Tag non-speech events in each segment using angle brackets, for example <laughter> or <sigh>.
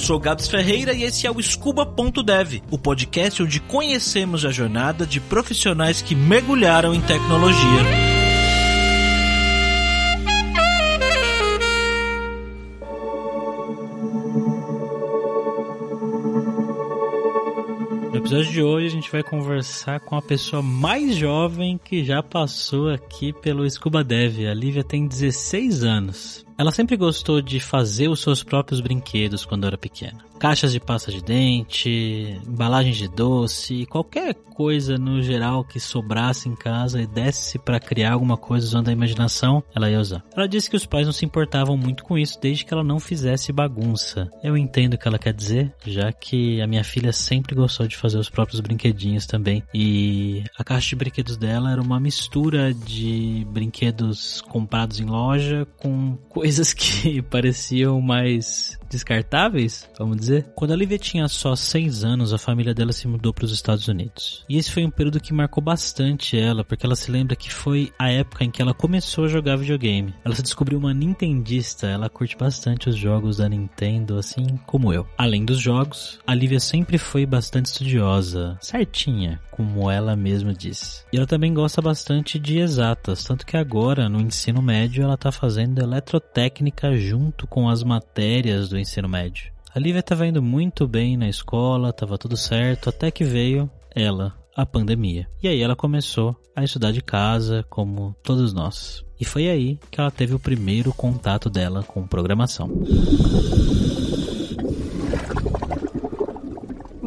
sou Gabs Ferreira e esse é o Scuba.dev, o podcast onde conhecemos a jornada de profissionais que mergulharam em tecnologia. episódio de hoje a gente vai conversar com a pessoa mais jovem que já passou aqui pelo Scuba Dev. A Lívia tem 16 anos. Ela sempre gostou de fazer os seus próprios brinquedos quando era pequena. Caixas de pasta de dente, embalagens de doce, qualquer coisa no geral que sobrasse em casa e desse para criar alguma coisa usando a imaginação, ela ia usar. Ela disse que os pais não se importavam muito com isso desde que ela não fizesse bagunça. Eu entendo o que ela quer dizer, já que a minha filha sempre gostou de fazer os próprios brinquedinhos também. E a caixa de brinquedos dela era uma mistura de brinquedos comprados em loja com coisas coisas que <laughs> pareciam mais descartáveis, vamos dizer. Quando a Lívia tinha só 6 anos, a família dela se mudou para os Estados Unidos. E esse foi um período que marcou bastante ela, porque ela se lembra que foi a época em que ela começou a jogar videogame. Ela se descobriu uma nintendista, ela curte bastante os jogos da Nintendo, assim como eu. Além dos jogos, a Lívia sempre foi bastante estudiosa, certinha, como ela mesma disse. E ela também gosta bastante de exatas, tanto que agora, no ensino médio, ela está fazendo eletrotécnica junto com as matérias do ensino médio. A Lívia estava indo muito bem na escola, estava tudo certo, até que veio ela, a pandemia. E aí ela começou a estudar de casa, como todos nós. E foi aí que ela teve o primeiro contato dela com programação.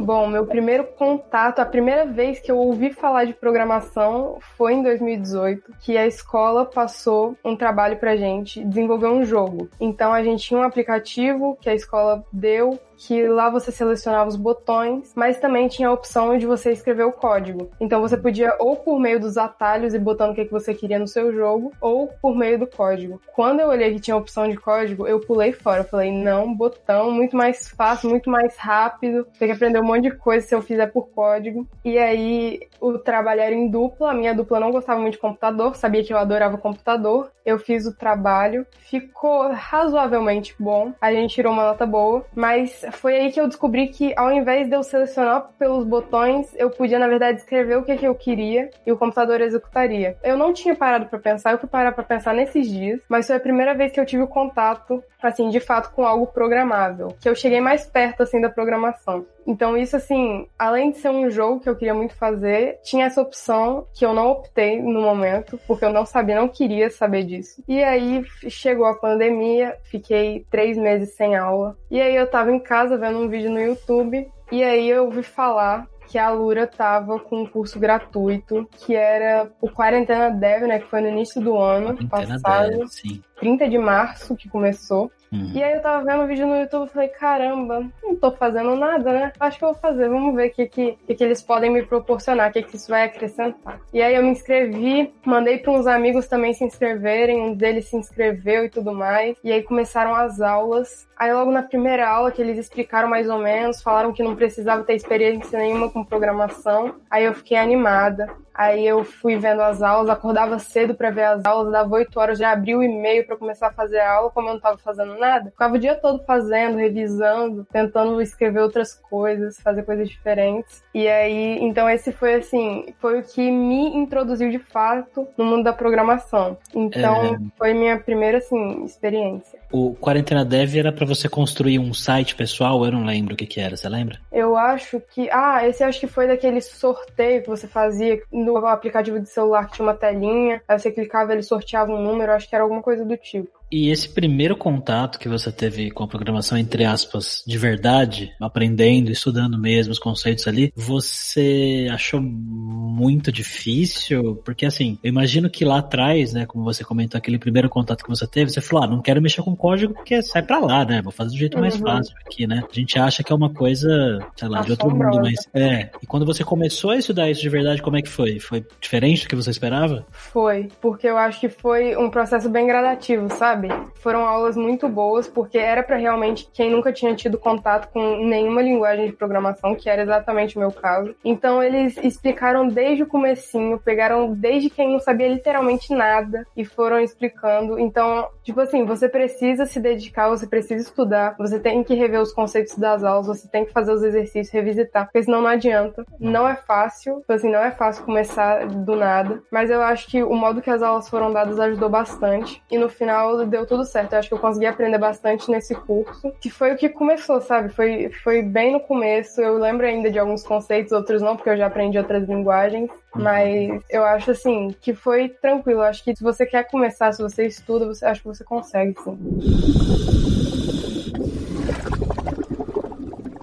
Bom, meu primeiro contato, a primeira vez que eu ouvi falar de programação foi em 2018, que a escola passou um trabalho pra gente desenvolver um jogo. Então a gente tinha um aplicativo que a escola deu que lá você selecionava os botões, mas também tinha a opção de você escrever o código. Então você podia ou por meio dos atalhos e botando o que você queria no seu jogo, ou por meio do código. Quando eu olhei que tinha a opção de código, eu pulei fora. Eu falei, não, botão, muito mais fácil, muito mais rápido. Tem que aprender um monte de coisa se eu fizer por código. E aí o trabalho era em dupla. A minha dupla não gostava muito de computador, sabia que eu adorava computador. Eu fiz o trabalho, ficou razoavelmente bom. A gente tirou uma nota boa, mas foi aí que eu descobri que ao invés de eu selecionar pelos botões, eu podia na verdade escrever o que, que eu queria e o computador executaria. Eu não tinha parado para pensar, eu fui parar para pensar nesses dias, mas foi a primeira vez que eu tive contato, assim, de fato com algo programável, que eu cheguei mais perto assim da programação. Então isso assim, além de ser um jogo que eu queria muito fazer, tinha essa opção que eu não optei no momento, porque eu não sabia, não queria saber disso. E aí chegou a pandemia, fiquei três meses sem aula. E aí eu tava em casa vendo um vídeo no YouTube e aí eu ouvi falar que a Lura tava com um curso gratuito, que era o Quarentena Dev, né, que foi no início do ano Quarentena passado. Dev, sim. 30 de março que começou. Uhum. E aí eu tava vendo um vídeo no YouTube e falei, caramba, não tô fazendo nada, né? Acho que eu vou fazer, vamos ver o que, que, que, que eles podem me proporcionar, o que, que isso vai acrescentar. E aí eu me inscrevi, mandei para uns amigos também se inscreverem, um deles se inscreveu e tudo mais. E aí começaram as aulas. Aí logo na primeira aula que eles explicaram mais ou menos, falaram que não precisava ter experiência nenhuma com programação. Aí eu fiquei animada. Aí eu fui vendo as aulas, acordava cedo para ver as aulas, dava 8 horas, já abri o e-mail para começar a fazer a aula, como eu não tava fazendo nada. Ficava o dia todo fazendo, revisando, tentando escrever outras coisas, fazer coisas diferentes. E aí, então esse foi assim, foi o que me introduziu de fato no mundo da programação. Então, é... foi minha primeira assim experiência. O Quarentena Dev era para você construir um site pessoal, eu não lembro o que que era, você lembra? Eu acho que, ah, esse acho que foi daquele sorteio que você fazia no aplicativo de celular que tinha uma telinha, aí você clicava, ele sorteava um número, acho que era alguma coisa do tipo. E esse primeiro contato que você teve com a programação, entre aspas, de verdade, aprendendo, estudando mesmo os conceitos ali, você achou muito difícil? Porque assim, eu imagino que lá atrás, né, como você comentou, aquele primeiro contato que você teve, você falou, ah, não quero mexer com código porque sai pra lá, né? Vou fazer do jeito mais uhum. fácil aqui, né? A gente acha que é uma coisa, sei lá, de outro mundo, mas é. E quando você começou a estudar isso de verdade, como é que foi? Foi diferente do que você esperava? Foi, porque eu acho que foi um processo bem gradativo, sabe? Sabe? Foram aulas muito boas, porque era para realmente quem nunca tinha tido contato com nenhuma linguagem de programação, que era exatamente o meu caso. Então eles explicaram desde o comecinho, pegaram desde quem não sabia literalmente nada e foram explicando. Então, tipo assim, você precisa se dedicar, você precisa estudar, você tem que rever os conceitos das aulas, você tem que fazer os exercícios, revisitar, porque senão não adianta. Não é fácil, tipo assim, não é fácil começar do nada, mas eu acho que o modo que as aulas foram dadas ajudou bastante e no final deu tudo certo. Eu acho que eu consegui aprender bastante nesse curso, que foi o que começou, sabe? Foi, foi bem no começo. Eu lembro ainda de alguns conceitos, outros não, porque eu já aprendi outras linguagens. Mas eu acho assim que foi tranquilo. Eu acho que se você quer começar, se você estuda, você acho que você consegue, sim.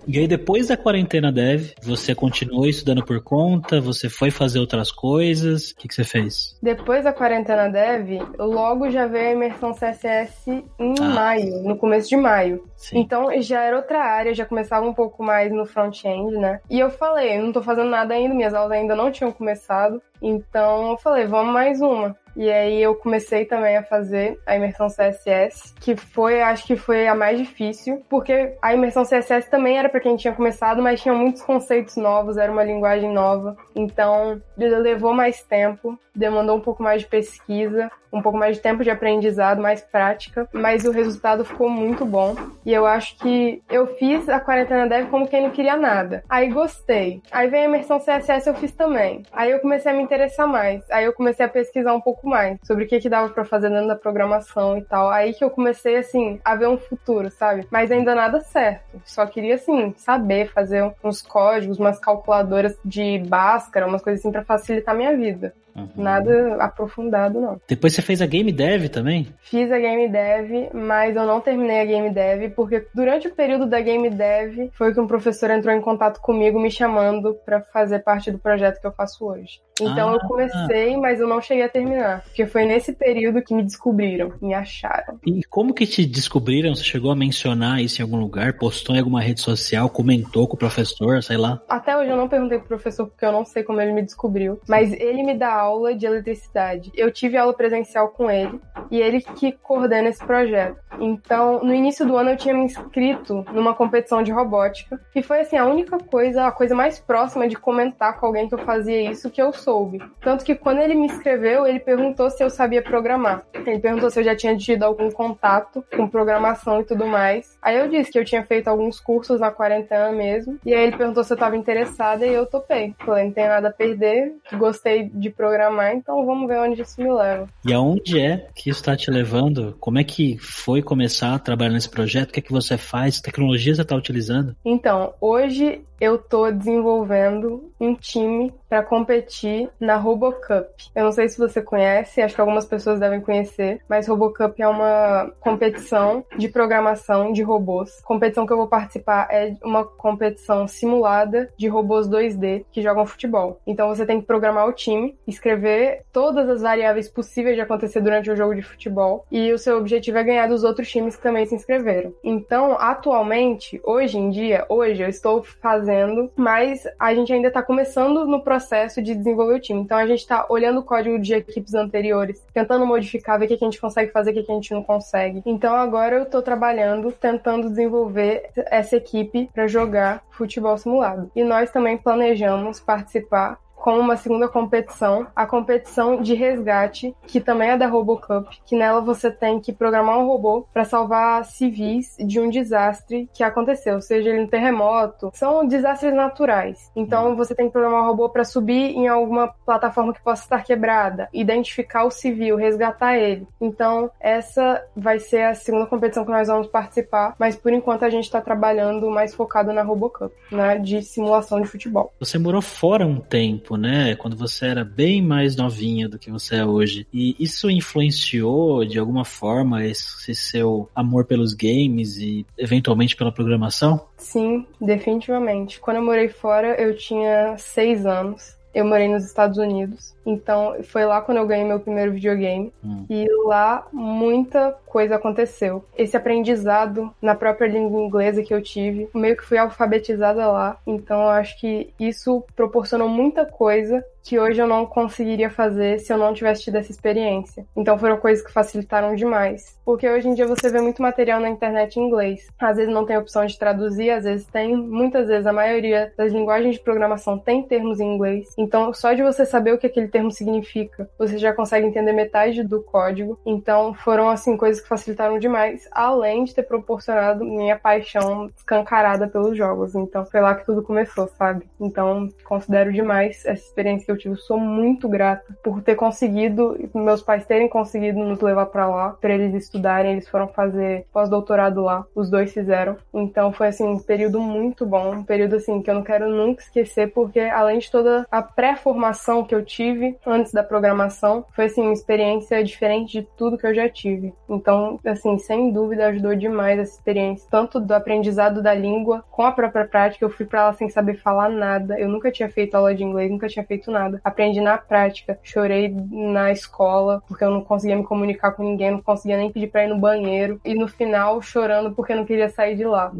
E aí, depois da quarentena dev, você continuou estudando por conta? Você foi fazer outras coisas? O que, que você fez? Depois da quarentena dev, logo já veio a imersão CSS em ah. maio, no começo de maio. Sim. Então já era outra área, já começava um pouco mais no front-end, né? E eu falei, não tô fazendo nada ainda, minhas aulas ainda não tinham começado. Então eu falei, vamos mais uma. E aí eu comecei também a fazer a imersão CSS, que foi, acho que foi a mais difícil, porque a imersão CSS também era para quem tinha começado, mas tinha muitos conceitos novos, era uma linguagem nova. Então, levou mais tempo, demandou um pouco mais de pesquisa, um pouco mais de tempo de aprendizado, mais prática, mas o resultado ficou muito bom. E eu acho que eu fiz a quarentena dev como quem não queria nada. Aí gostei. Aí veio a imersão CSS eu fiz também. Aí eu comecei a me interessar mais. Aí eu comecei a pesquisar um pouco mais sobre o que que dava para fazer dentro da programação e tal. Aí que eu comecei assim a ver um futuro, sabe? Mas ainda nada certo. Só queria assim saber fazer uns códigos, umas calculadoras de Bhaskara, umas coisas assim para facilitar a minha vida. Uhum. Nada aprofundado, não. Depois você fez a Game Dev também? Fiz a Game Dev, mas eu não terminei a Game Dev, porque durante o período da Game Dev foi que um professor entrou em contato comigo me chamando para fazer parte do projeto que eu faço hoje. Então ah, eu comecei, mas eu não cheguei a terminar. Porque foi nesse período que me descobriram, me acharam. E como que te descobriram? Você chegou a mencionar isso em algum lugar? Postou em alguma rede social? Comentou com o professor? Sei lá. Até hoje eu não perguntei pro professor porque eu não sei como ele me descobriu. Mas ele me dá aula de eletricidade. Eu tive aula presencial com ele e ele que coordena esse projeto. Então, no início do ano eu tinha me inscrito numa competição de robótica e foi assim a única coisa, a coisa mais próxima de comentar com alguém que eu fazia isso que eu soube. Tanto que quando ele me inscreveu, ele perguntou se eu sabia programar. Ele perguntou se eu já tinha tido algum contato com programação e tudo mais. Aí eu disse que eu tinha feito alguns cursos na quarentena mesmo. E aí ele perguntou se eu estava interessada e eu topei. Falei, não tem nada a perder, gostei de programar, então vamos ver onde isso me leva. E aonde é que isso está te levando? Como é que foi começar a trabalhar nesse projeto? O que é que você faz? Que tecnologias você está utilizando? Então, hoje eu tô desenvolvendo um time para competir na RoboCup. Eu não sei se você conhece, acho que algumas pessoas devem conhecer, mas RoboCup é uma competição de programação de robôs. A competição que eu vou participar é uma competição simulada de robôs 2D que jogam futebol. Então você tem que programar o time, escrever todas as variáveis possíveis de acontecer durante o jogo de futebol e o seu objetivo é ganhar dos outros times que também se inscreveram. Então, atualmente, hoje em dia, hoje eu estou fazendo fazendo, mas a gente ainda está começando no processo de desenvolver o time. Então a gente está olhando o código de equipes anteriores, tentando modificar, ver o que a gente consegue fazer, o que a gente não consegue. Então agora eu estou trabalhando, tentando desenvolver essa equipe para jogar futebol simulado. E nós também planejamos participar com uma segunda competição, a competição de resgate, que também é da RoboCup, que nela você tem que programar um robô para salvar civis de um desastre que aconteceu, seja ele um terremoto, são desastres naturais. Então você tem que programar um robô para subir em alguma plataforma que possa estar quebrada, identificar o civil, resgatar ele. Então essa vai ser a segunda competição que nós vamos participar, mas por enquanto a gente está trabalhando mais focado na RoboCup, né, de simulação de futebol. Você morou fora um tempo tempo, né? Quando você era bem mais novinha do que você é hoje. E isso influenciou de alguma forma esse seu amor pelos games e eventualmente pela programação? Sim, definitivamente. Quando eu morei fora, eu tinha seis anos. Eu morei nos Estados Unidos. Então, foi lá quando eu ganhei meu primeiro videogame. Hum. E lá muita coisa aconteceu. Esse aprendizado na própria língua inglesa que eu tive, meio que fui alfabetizada lá. Então, eu acho que isso proporcionou muita coisa que hoje eu não conseguiria fazer se eu não tivesse tido essa experiência. Então foram coisas que facilitaram demais. Porque hoje em dia você vê muito material na internet em inglês. Às vezes não tem opção de traduzir, às vezes tem. Muitas vezes a maioria das linguagens de programação tem termos em inglês. Então só de você saber o que aquele termo significa, você já consegue entender metade do código. Então foram assim coisas que facilitaram demais, além de ter proporcionado minha paixão escancarada pelos jogos. Então foi lá que tudo começou, sabe? Então considero demais essa experiência que eu tive. Sou muito grata por ter conseguido, meus pais terem conseguido nos levar para lá, para eles estudarem. Eles foram fazer pós-doutorado lá, os dois fizeram. Então foi assim um período muito bom, um período assim que eu não quero nunca esquecer, porque além de toda a pré-formação que eu tive antes da programação, foi assim uma experiência diferente de tudo que eu já tive. Então, assim, sem dúvida ajudou demais essa experiência, tanto do aprendizado da língua com a própria prática. Eu fui para lá sem saber falar nada. Eu nunca tinha feito aula de inglês, nunca tinha feito nada. Aprendi na prática. Chorei na escola porque eu não conseguia me comunicar com ninguém, não conseguia nem pedir para ir no banheiro. E no final, chorando porque não queria sair de lá.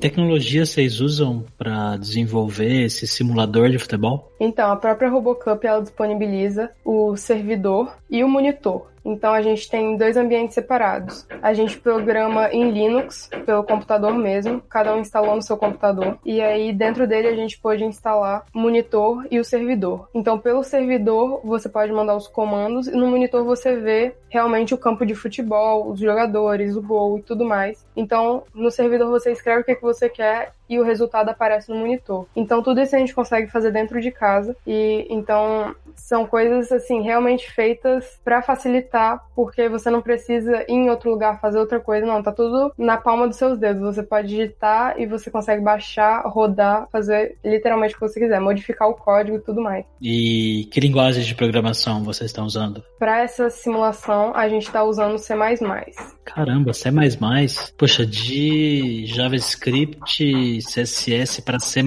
Que tecnologia vocês usam para desenvolver esse simulador de futebol? Então, a própria RoboCup ela disponibiliza o servidor e o monitor. Então a gente tem dois ambientes separados. A gente programa em Linux, pelo computador mesmo, cada um instalou no seu computador. E aí dentro dele a gente pode instalar monitor e o servidor. Então pelo servidor você pode mandar os comandos e no monitor você vê realmente o campo de futebol, os jogadores, o gol e tudo mais. Então no servidor você escreve o que, que você quer e o resultado aparece no monitor. Então tudo isso a gente consegue fazer dentro de casa e então são coisas assim realmente feitas para facilitar, porque você não precisa ir em outro lugar fazer outra coisa, não, tá tudo na palma dos seus dedos. Você pode digitar e você consegue baixar, rodar, fazer literalmente o que você quiser, modificar o código e tudo mais. E que linguagem de programação vocês estão usando? Para essa simulação, a gente está usando C++. Caramba, C++. Poxa, de JavaScript CSS para C++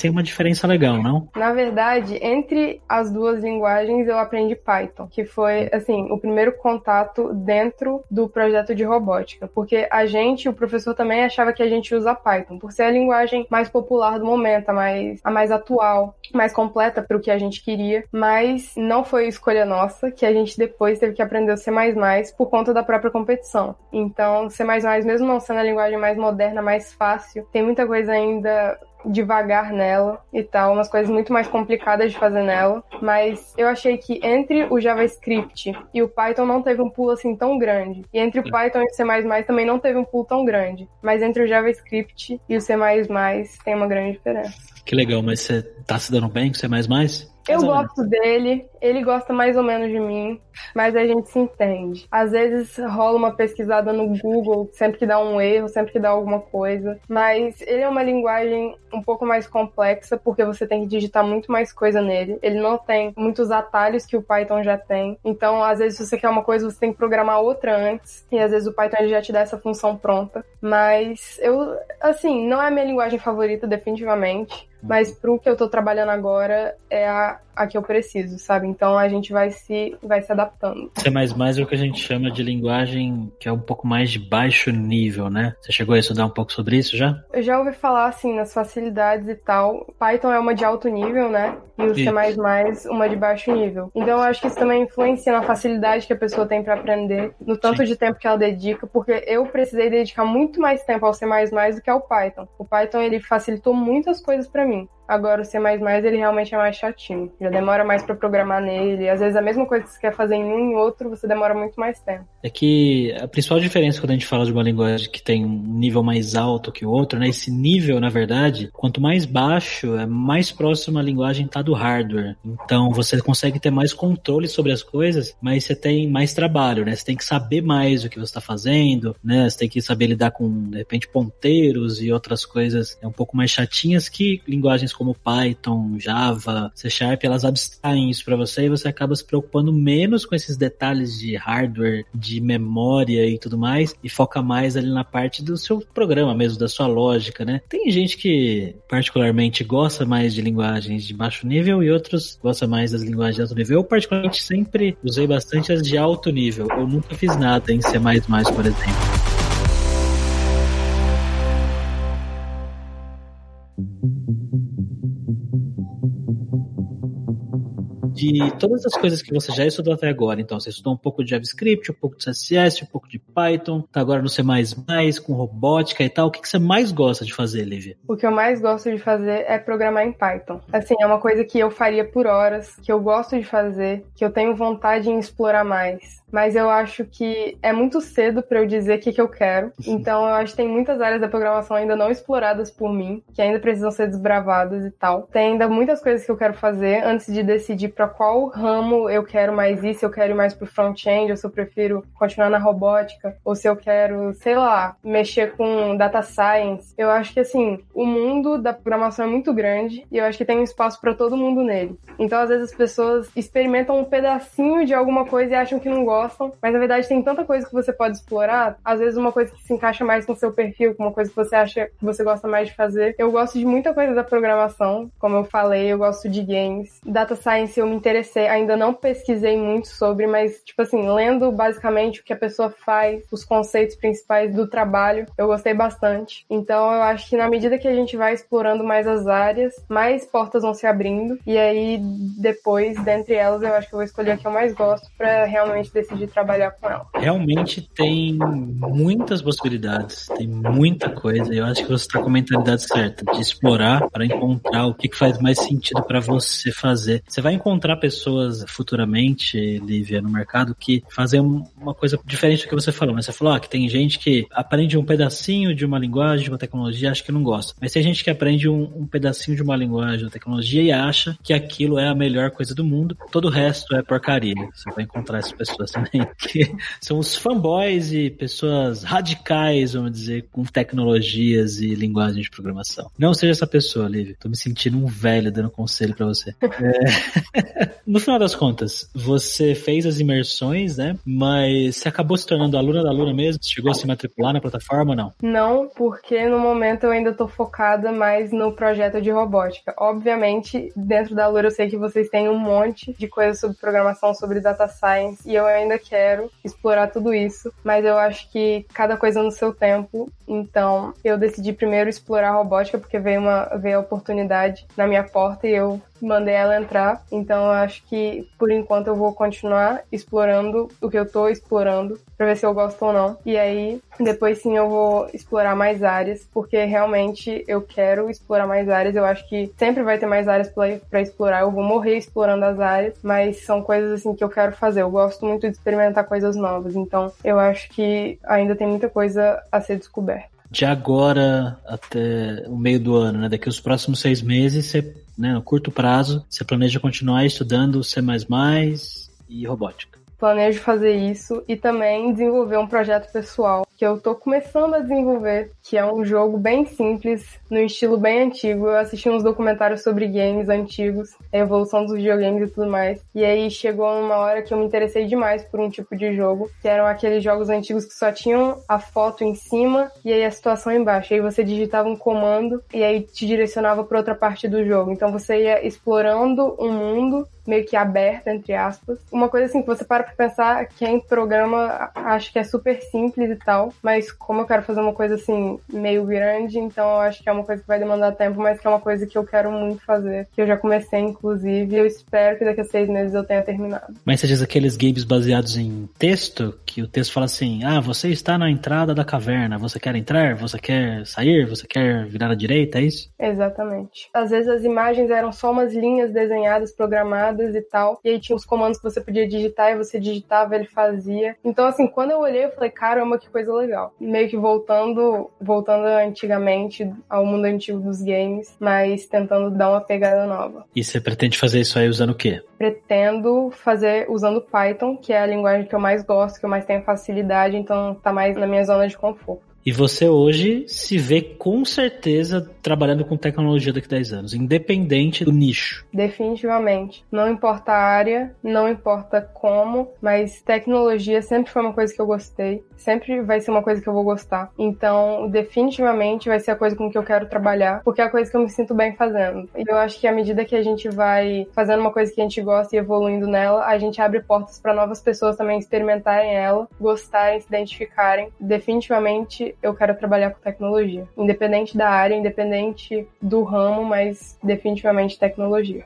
tem uma diferença legal, não? Na verdade, entre as duas linguagens eu aprendi Python, que foi assim, o primeiro contato dentro do projeto de robótica, porque a gente, o professor também achava que a gente usa Python, por ser a linguagem mais popular do momento, a mais, a mais atual, mais completa para o que a gente queria, mas não foi escolha nossa, que a gente depois teve que aprender o C++ por conta da própria competição. Então, C++, mesmo não sendo a linguagem mais moderna, mais fácil, tem muita coisa ainda devagar nela e tal, umas coisas muito mais complicadas de fazer nela, mas eu achei que entre o JavaScript e o Python não teve um pulo assim tão grande. E entre o Python e o C++ também não teve um pulo tão grande, mas entre o JavaScript e o C++ tem uma grande diferença. Que legal, mas você tá se dando bem com C++? Eu gosto dele, ele gosta mais ou menos de mim, mas a gente se entende. Às vezes rola uma pesquisada no Google, sempre que dá um erro, sempre que dá alguma coisa, mas ele é uma linguagem um pouco mais complexa porque você tem que digitar muito mais coisa nele. Ele não tem muitos atalhos que o Python já tem. Então, às vezes, se você quer uma coisa, você tem que programar outra antes, e às vezes o Python já te dá essa função pronta. Mas eu, assim, não é a minha linguagem favorita, definitivamente mas pro que eu tô trabalhando agora é a, a que eu preciso, sabe? Então a gente vai se, vai se adaptando. C++ é o que a gente chama de linguagem que é um pouco mais de baixo nível, né? Você chegou a estudar um pouco sobre isso já? Eu já ouvi falar, assim, nas facilidades e tal. Python é uma de alto nível, né? E o C++ uma de baixo nível. Então eu acho que isso também influencia na facilidade que a pessoa tem para aprender, no tanto Sim. de tempo que ela dedica, porque eu precisei dedicar muito mais tempo ao C++ do que ao Python. O Python, ele facilitou muitas coisas para mim. Agora o C++ ele realmente é mais chatinho. Já demora mais para programar nele. Às vezes a mesma coisa que você quer fazer em um e outro, você demora muito mais tempo. É que a principal diferença quando a gente fala de uma linguagem que tem um nível mais alto que o outro, né? Esse nível, na verdade, quanto mais baixo, é mais próximo a linguagem tá do hardware. Então você consegue ter mais controle sobre as coisas, mas você tem mais trabalho, né? Você tem que saber mais o que você está fazendo, né? Você tem que saber lidar com, de repente, ponteiros e outras coisas é um pouco mais chatinhas que linguagens como Python, Java, C Sharp, elas abstraem isso para você e você acaba se preocupando menos com esses detalhes de hardware, de memória e tudo mais, e foca mais ali na parte do seu programa mesmo, da sua lógica, né? Tem gente que particularmente gosta mais de linguagens de baixo nível e outros gosta mais das linguagens de alto nível. Eu particularmente sempre usei bastante as de alto nível. Eu nunca fiz nada em C++, por exemplo. De todas as coisas que você já estudou até agora. Então, você estudou um pouco de JavaScript, um pouco de CSS, um pouco de Python, tá agora no C++, com robótica e tal. O que, que você mais gosta de fazer, Lívia? O que eu mais gosto de fazer é programar em Python. Assim, é uma coisa que eu faria por horas, que eu gosto de fazer, que eu tenho vontade em explorar mais mas eu acho que é muito cedo para eu dizer o que, que eu quero. Então eu acho que tem muitas áreas da programação ainda não exploradas por mim, que ainda precisam ser desbravadas e tal. Tem ainda muitas coisas que eu quero fazer antes de decidir para qual ramo eu quero mais ir, se eu quero ir mais pro front-end, ou se eu prefiro continuar na robótica, ou se eu quero, sei lá, mexer com data science. Eu acho que assim, o mundo da programação é muito grande e eu acho que tem um espaço para todo mundo nele. Então às vezes as pessoas experimentam um pedacinho de alguma coisa e acham que não gostam gostam, mas na verdade tem tanta coisa que você pode explorar. Às vezes uma coisa que se encaixa mais com seu perfil, com uma coisa que você acha que você gosta mais de fazer. Eu gosto de muita coisa da programação, como eu falei, eu gosto de games. Data Science eu me interessei, ainda não pesquisei muito sobre, mas tipo assim, lendo basicamente o que a pessoa faz, os conceitos principais do trabalho, eu gostei bastante. Então eu acho que na medida que a gente vai explorando mais as áreas, mais portas vão se abrindo e aí depois, dentre elas, eu acho que eu vou escolher a que eu mais gosto para realmente decidir decidi trabalhar com ela. Realmente tem muitas possibilidades, tem muita coisa. Eu acho que você está com a mentalidade certa de explorar para encontrar o que faz mais sentido para você fazer. Você vai encontrar pessoas futuramente, Lívia, no mercado que fazem uma coisa diferente do que você falou. Mas você falou ah, que tem gente que aprende um pedacinho de uma linguagem, de uma tecnologia, acha que não gosta. Mas tem gente que aprende um, um pedacinho de uma linguagem, uma tecnologia e acha que aquilo é a melhor coisa do mundo. Todo o resto é porcaria. Você vai encontrar essas pessoas também, <laughs> que são os fanboys e pessoas radicais, vamos dizer, com tecnologias e linguagem de programação. Não seja essa pessoa, Liv. Tô me sentindo um velho dando conselho para você. <laughs> É... <laughs> no final das contas, você fez as imersões, né? Mas você acabou se tornando aluna da aluna mesmo? Chegou a se matricular na plataforma ou não? Não, porque no momento eu ainda tô focada mais no projeto de robótica. Obviamente, dentro da Lura eu sei que vocês têm um monte de coisas sobre programação, sobre data science, e eu ainda ainda quero explorar tudo isso, mas eu acho que cada coisa no seu tempo. Então, eu decidi primeiro explorar a robótica porque veio uma veio a oportunidade na minha porta e eu mandei ela entrar. Então eu acho que por enquanto eu vou continuar explorando o que eu tô explorando para ver se eu gosto ou não. E aí depois sim eu vou explorar mais áreas, porque realmente eu quero explorar mais áreas. Eu acho que sempre vai ter mais áreas para explorar. Eu vou morrer explorando as áreas, mas são coisas assim que eu quero fazer. Eu gosto muito de experimentar coisas novas. Então eu acho que ainda tem muita coisa a ser descoberta de agora até o meio do ano, né? Daqui os próximos seis meses, você, né, no curto prazo, você planeja continuar estudando C++ e robótica. Planejo fazer isso e também desenvolver um projeto pessoal que eu tô começando a desenvolver, que é um jogo bem simples, no estilo bem antigo. Eu assisti uns documentários sobre games antigos, a evolução dos videogames e tudo mais. E aí chegou uma hora que eu me interessei demais por um tipo de jogo, que eram aqueles jogos antigos que só tinham a foto em cima e aí a situação embaixo. Aí você digitava um comando e aí te direcionava para outra parte do jogo. Então você ia explorando um mundo meio que aberto, entre aspas. Uma coisa assim que você para pra pensar, quem programa acha que é super simples e tal, mas como eu quero fazer uma coisa assim, meio grande, então eu acho que é uma coisa que vai demandar tempo, mas que é uma coisa que eu quero muito fazer, que eu já comecei, inclusive, e eu espero que daqui a seis meses eu tenha terminado. Mas você diz aqueles games baseados em texto, que o texto fala assim, ah, você está na entrada da caverna, você quer entrar, você quer sair, você quer virar à direita, é isso? Exatamente. Às vezes as imagens eram só umas linhas desenhadas, programadas e tal, e aí tinha os comandos que você podia digitar e você digitava, ele fazia. Então, assim, quando eu olhei, eu falei, caramba, que coisa legal. Meio que voltando, voltando antigamente ao mundo antigo dos games, mas tentando dar uma pegada nova. E você pretende fazer isso aí usando o quê? Pretendo fazer usando Python, que é a linguagem que eu mais gosto, que eu mais tenho facilidade, então tá mais na minha zona de conforto. E você hoje se vê com certeza trabalhando com tecnologia daqui a 10 anos, independente do nicho. Definitivamente. Não importa a área, não importa como, mas tecnologia sempre foi uma coisa que eu gostei, sempre vai ser uma coisa que eu vou gostar. Então, definitivamente vai ser a coisa com que eu quero trabalhar, porque é a coisa que eu me sinto bem fazendo. E eu acho que à medida que a gente vai fazendo uma coisa que a gente gosta e evoluindo nela, a gente abre portas para novas pessoas também experimentarem ela, gostarem, se identificarem. Definitivamente eu quero trabalhar com tecnologia. Independente da área, independente do ramo, mas definitivamente tecnologia.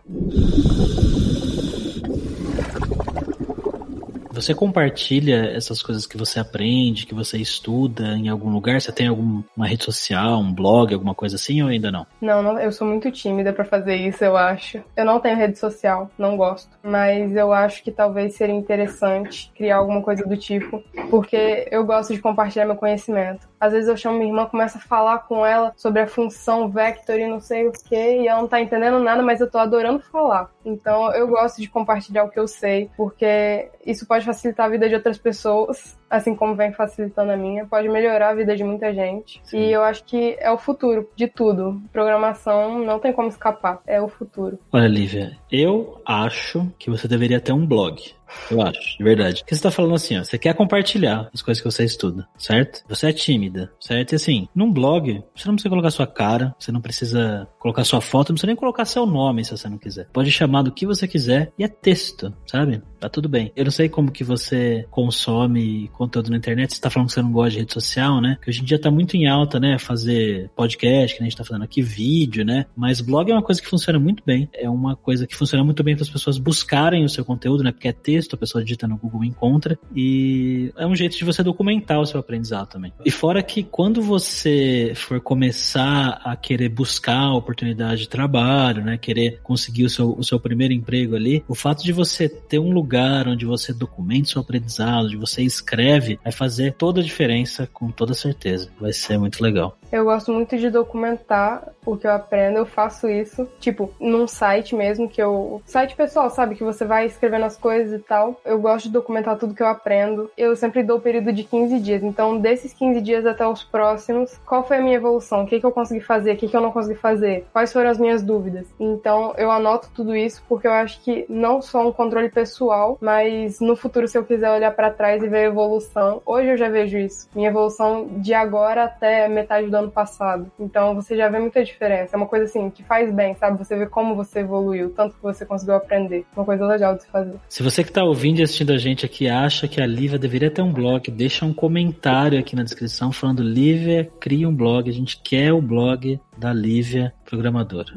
Você compartilha essas coisas que você aprende, que você estuda em algum lugar? Você tem alguma rede social, um blog, alguma coisa assim ou ainda não? Não, não eu sou muito tímida para fazer isso, eu acho. Eu não tenho rede social, não gosto. Mas eu acho que talvez seria interessante criar alguma coisa do tipo, porque eu gosto de compartilhar meu conhecimento. Às vezes eu chamo minha irmã, começo a falar com ela sobre a função vector e não sei o que, e ela não tá entendendo nada, mas eu tô adorando falar. Então eu gosto de compartilhar o que eu sei, porque isso pode facilitar a vida de outras pessoas assim como vem facilitando a minha, pode melhorar a vida de muita gente. Sim. E eu acho que é o futuro de tudo. Programação não tem como escapar, é o futuro. Olha, Lívia, eu acho que você deveria ter um blog. Eu acho, de verdade. Porque você tá falando assim, ó, você quer compartilhar as coisas que você estuda, certo? Você é tímida, certo? E assim, num blog, você não precisa colocar sua cara, você não precisa colocar sua foto, não precisa nem colocar seu nome se você não quiser. Pode chamar do que você quiser e é texto, sabe? Tá tudo bem. Eu não sei como que você consome conteúdo na internet, você tá falando que você não gosta de rede social, né? Que hoje em dia tá muito em alta, né? Fazer podcast, que a gente tá fazendo aqui, vídeo, né? Mas blog é uma coisa que funciona muito bem. É uma coisa que funciona muito bem para as pessoas buscarem o seu conteúdo, né? Porque é texto a pessoa digita no Google encontra. E é um jeito de você documentar o seu aprendizado também. E fora que quando você for começar a querer buscar oportunidade de trabalho, né, querer conseguir o seu, o seu primeiro emprego ali, o fato de você ter um lugar onde você documenta o seu aprendizado, onde você escreve, vai fazer toda a diferença com toda certeza. Vai ser muito legal. Eu gosto muito de documentar o que eu aprendo, eu faço isso, tipo, num site mesmo que eu. Site pessoal, sabe? Que você vai escrevendo as coisas e tal. Eu gosto de documentar tudo que eu aprendo. Eu sempre dou o período de 15 dias. Então, desses 15 dias até os próximos, qual foi a minha evolução? O que, que eu consegui fazer? O que, que eu não consegui fazer? Quais foram as minhas dúvidas? Então, eu anoto tudo isso porque eu acho que não só um controle pessoal, mas no futuro, se eu quiser olhar para trás e ver a evolução, hoje eu já vejo isso. Minha evolução de agora até metade do ano passado. Então você já vê muita diferença. É uma coisa assim que faz bem, sabe? Você vê como você evoluiu, tanto que você conseguiu aprender. Uma coisa legal de se fazer. Se você que está ouvindo e assistindo a gente aqui acha que a Lívia deveria ter um blog, deixa um comentário aqui na descrição falando Lívia, cria um blog. A gente quer o blog da Lívia programadora.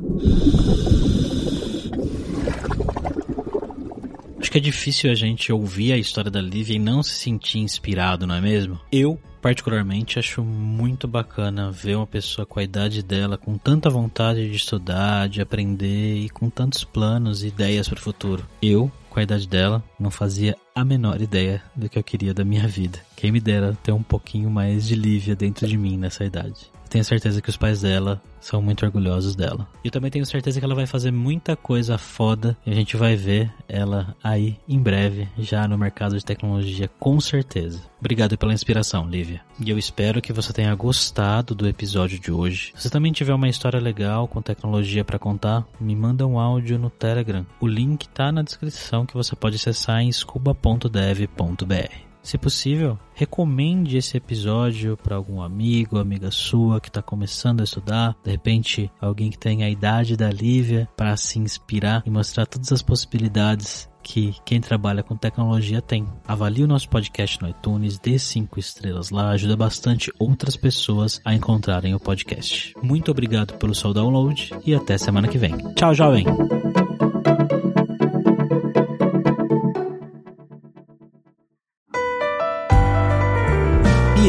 Acho que é difícil a gente ouvir a história da Lívia e não se sentir inspirado, não é mesmo? Eu, particularmente, acho muito bacana ver uma pessoa com a idade dela, com tanta vontade de estudar, de aprender e com tantos planos e ideias para o futuro. Eu, com a idade dela, não fazia a menor ideia do que eu queria da minha vida. Quem me dera ter um pouquinho mais de Lívia dentro de mim nessa idade tenho certeza que os pais dela são muito orgulhosos dela. E eu também tenho certeza que ela vai fazer muita coisa foda e a gente vai ver ela aí em breve, já no mercado de tecnologia, com certeza. Obrigado pela inspiração, Lívia. E eu espero que você tenha gostado do episódio de hoje. Se você também tiver uma história legal com tecnologia para contar, me manda um áudio no Telegram. O link tá na descrição que você pode acessar em scuba.dev.br. Se possível, recomende esse episódio para algum amigo, amiga sua que está começando a estudar, de repente alguém que tem a idade da Lívia para se inspirar e mostrar todas as possibilidades que quem trabalha com tecnologia tem. Avalie o nosso podcast no iTunes, dê cinco estrelas lá, ajuda bastante outras pessoas a encontrarem o podcast. Muito obrigado pelo seu download e até semana que vem. Tchau, jovem!